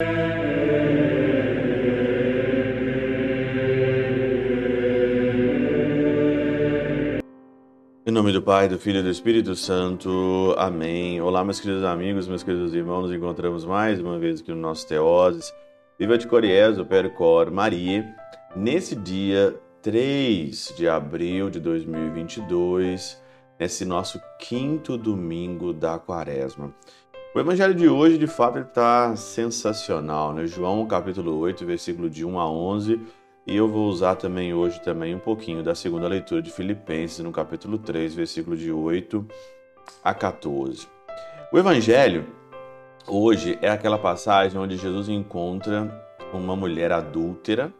Em nome do Pai, do Filho e do Espírito Santo. Amém. Olá, meus queridos amigos, meus queridos irmãos. Nos encontramos mais uma vez aqui no nosso Teoses. Viva de Coriés, o Percor Maria. Nesse dia 3 de abril de 2022, nesse nosso quinto domingo da quaresma. O evangelho de hoje, de fato, está sensacional, né? João, capítulo 8, versículo de 1 a 11 e eu vou usar também hoje também um pouquinho da segunda leitura de Filipenses, no capítulo 3, versículo de 8 a 14. O evangelho hoje é aquela passagem onde Jesus encontra uma mulher adúltera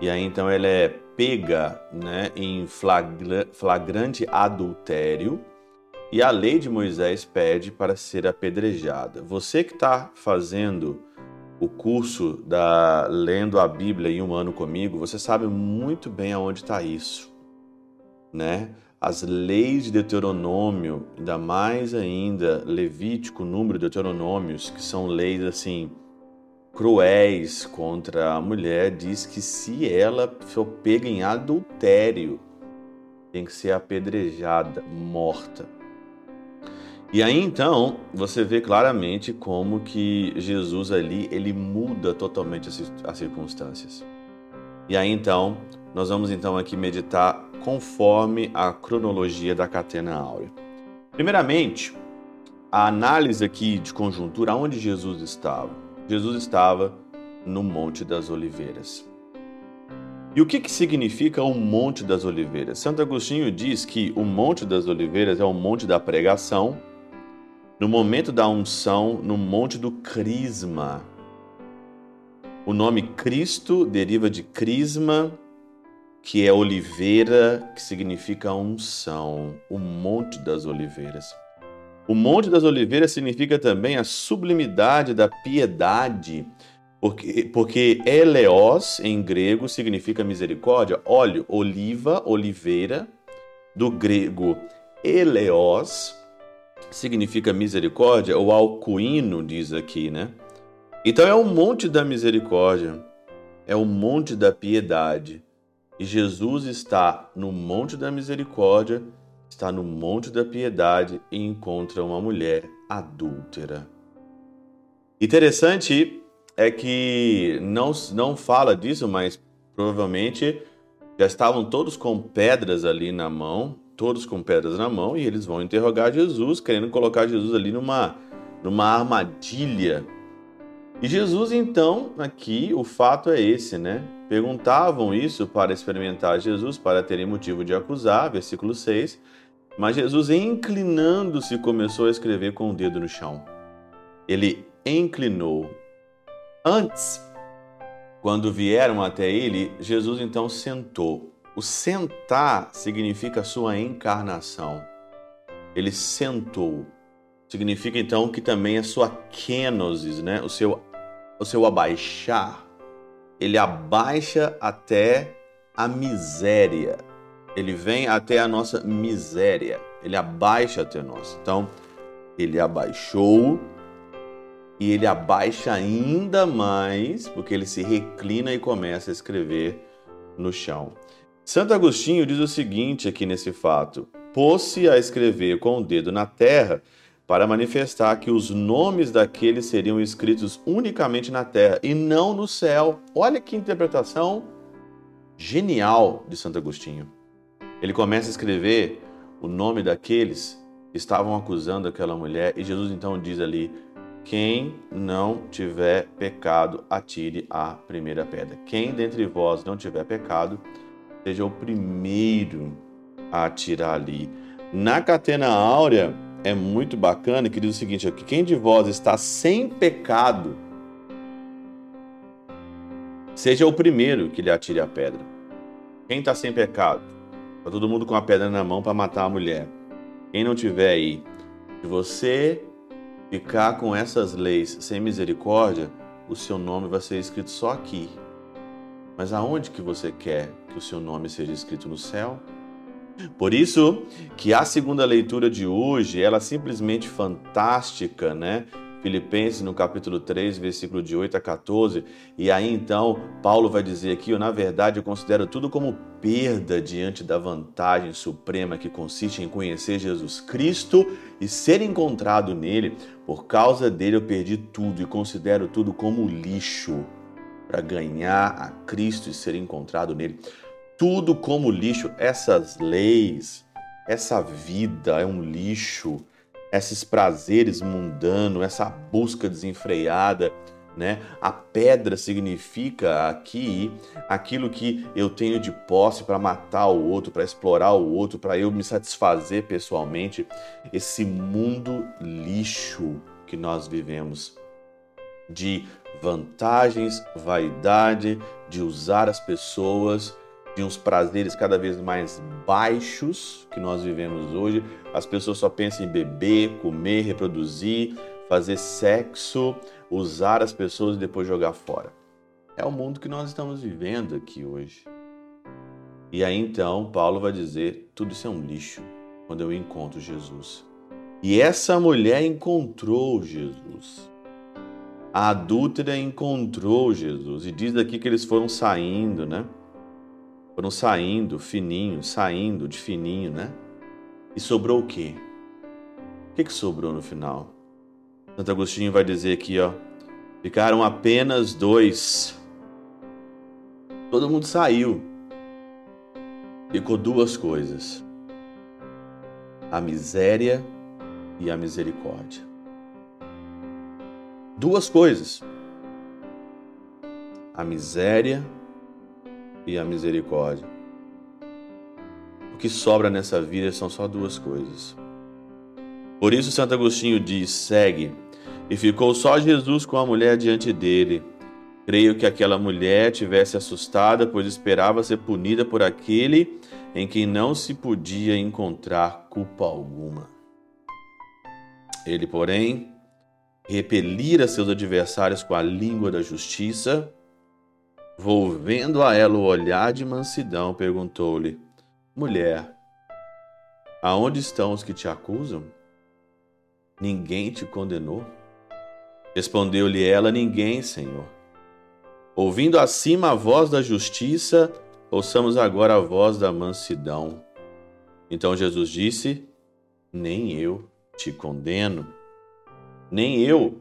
e aí então ela é pega né, em flagrante adultério e a lei de Moisés pede para ser apedrejada. Você que está fazendo o curso da Lendo a Bíblia em um ano comigo, você sabe muito bem aonde está isso, né? As leis de Deuteronômio, ainda mais ainda Levítico, número de Deuteronômios, que são leis assim cruéis contra a mulher, diz que se ela for pega em adultério, tem que ser apedrejada, morta. E aí então você vê claramente como que Jesus ali ele muda totalmente as circunstâncias. E aí então nós vamos então aqui meditar conforme a cronologia da catena áurea. Primeiramente, a análise aqui de conjuntura onde Jesus estava. Jesus estava no Monte das Oliveiras. E o que, que significa o Monte das Oliveiras? Santo Agostinho diz que o Monte das Oliveiras é o monte da pregação, no momento da unção, no monte do crisma. O nome Cristo deriva de crisma, que é oliveira, que significa unção, o Monte das Oliveiras. O Monte das Oliveiras significa também a sublimidade da piedade, porque, porque eleos em grego significa misericórdia, óleo, oliva, oliveira, do grego eleos, significa misericórdia, o alcuíno diz aqui, né? Então é o monte da misericórdia, é o monte da piedade. E Jesus está no monte da misericórdia, está no monte da piedade e encontra uma mulher adúltera. Interessante é que não, não fala disso, mas provavelmente já estavam todos com pedras ali na mão, todos com pedras na mão, e eles vão interrogar Jesus, querendo colocar Jesus ali numa, numa armadilha. E Jesus, então, aqui o fato é esse, né? Perguntavam isso para experimentar Jesus, para terem motivo de acusar, versículo 6. Mas Jesus, inclinando-se, começou a escrever com o dedo no chão. Ele inclinou. Antes, quando vieram até ele, Jesus então sentou. O sentar significa sua encarnação. Ele sentou. Significa então que também a sua kenosis, né? o, seu, o seu abaixar. Ele abaixa até a miséria. Ele vem até a nossa miséria. Ele abaixa até nós. Então, ele abaixou e ele abaixa ainda mais, porque ele se reclina e começa a escrever no chão. Santo Agostinho diz o seguinte aqui nesse fato: pôs-se a escrever com o dedo na terra para manifestar que os nomes daqueles seriam escritos unicamente na terra e não no céu. Olha que interpretação genial de Santo Agostinho. Ele começa a escrever o nome daqueles que estavam acusando aquela mulher e Jesus então diz ali: quem não tiver pecado, atire a primeira pedra. Quem dentre vós não tiver pecado, seja o primeiro a atirar ali. Na catena áurea é muito bacana que diz o seguinte aqui: quem de vós está sem pecado, seja o primeiro que lhe atire a pedra. Quem está sem pecado? Está todo mundo com a pedra na mão para matar a mulher. Quem não tiver aí, se você ficar com essas leis sem misericórdia, o seu nome vai ser escrito só aqui, mas aonde que você quer que o seu nome seja escrito no céu? Por isso que a segunda leitura de hoje, ela é simplesmente fantástica, né? Filipenses, no capítulo 3, versículo de 8 a 14. E aí então, Paulo vai dizer aqui: eu, na verdade, eu considero tudo como perda diante da vantagem suprema que consiste em conhecer Jesus Cristo e ser encontrado nele. Por causa dele, eu perdi tudo e considero tudo como lixo para ganhar a Cristo e ser encontrado nele. Tudo como lixo, essas leis, essa vida é um lixo esses prazeres mundanos, essa busca desenfreada, né? A pedra significa aqui aquilo que eu tenho de posse para matar o outro, para explorar o outro, para eu me satisfazer pessoalmente. Esse mundo lixo que nós vivemos de vantagens, vaidade, de usar as pessoas de uns prazeres cada vez mais baixos que nós vivemos hoje. As pessoas só pensam em beber, comer, reproduzir, fazer sexo, usar as pessoas e depois jogar fora. É o mundo que nós estamos vivendo aqui hoje. E aí então Paulo vai dizer: tudo isso é um lixo quando eu encontro Jesus. E essa mulher encontrou Jesus. A adúltera encontrou Jesus. E diz aqui que eles foram saindo, né? Foram saindo fininho, saindo de fininho, né? E sobrou o quê? O que, que sobrou no final? Santo Agostinho vai dizer aqui, ó. Ficaram apenas dois. Todo mundo saiu. Ficou duas coisas: a miséria e a misericórdia. Duas coisas: a miséria e a misericórdia. O que sobra nessa vida são só duas coisas. Por isso, Santo Agostinho diz: segue. E ficou só Jesus com a mulher diante dele. Creio que aquela mulher tivesse assustada, pois esperava ser punida por aquele em quem não se podia encontrar culpa alguma. Ele, porém, repelira seus adversários com a língua da justiça Volvendo a ela o olhar de mansidão, perguntou-lhe: Mulher, aonde estão os que te acusam? Ninguém te condenou? Respondeu-lhe ela: Ninguém, Senhor. Ouvindo acima a voz da justiça, ouçamos agora a voz da mansidão. Então Jesus disse: Nem eu te condeno, nem eu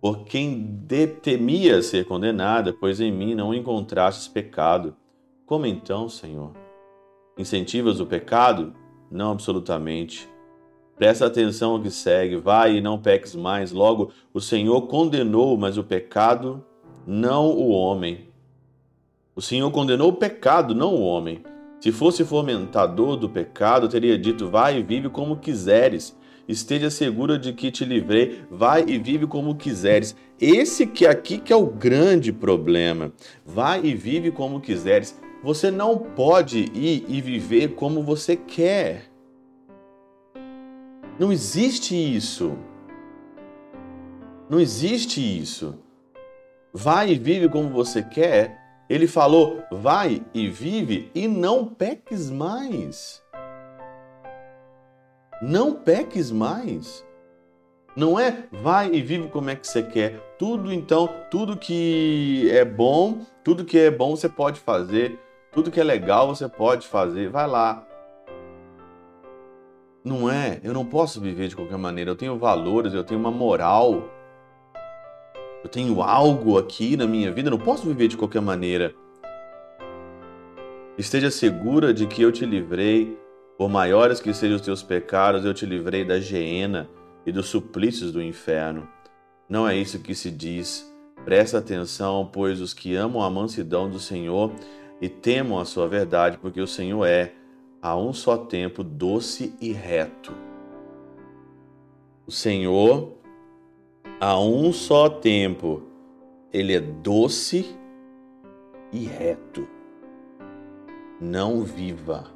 por quem temia ser condenada, pois em mim não encontrastes pecado. Como então, Senhor? Incentivas o pecado? Não absolutamente. Presta atenção ao que segue, vai e não peques mais. Logo, o Senhor condenou, mas o pecado, não o homem. O Senhor condenou o pecado, não o homem. Se fosse fomentador do pecado, teria dito: Vai e vive como quiseres esteja segura de que te livrei, vai e vive como quiseres. Esse que aqui que é o grande problema. Vai e vive como quiseres. Você não pode ir e viver como você quer. Não existe isso. Não existe isso. Vai e vive como você quer. Ele falou: vai e vive e não peques mais. Não peques mais. Não é vai e vive como é que você quer. Tudo então, tudo que é bom, tudo que é bom você pode fazer, tudo que é legal você pode fazer. Vai lá. Não é, eu não posso viver de qualquer maneira. Eu tenho valores, eu tenho uma moral. Eu tenho algo aqui na minha vida, eu não posso viver de qualquer maneira. Esteja segura de que eu te livrei por maiores que sejam os teus pecados, eu te livrei da geena e dos suplícios do inferno. Não é isso que se diz. Presta atenção, pois os que amam a mansidão do Senhor e temam a sua verdade, porque o Senhor é, a um só tempo, doce e reto. O Senhor, a um só tempo, ele é doce e reto. Não viva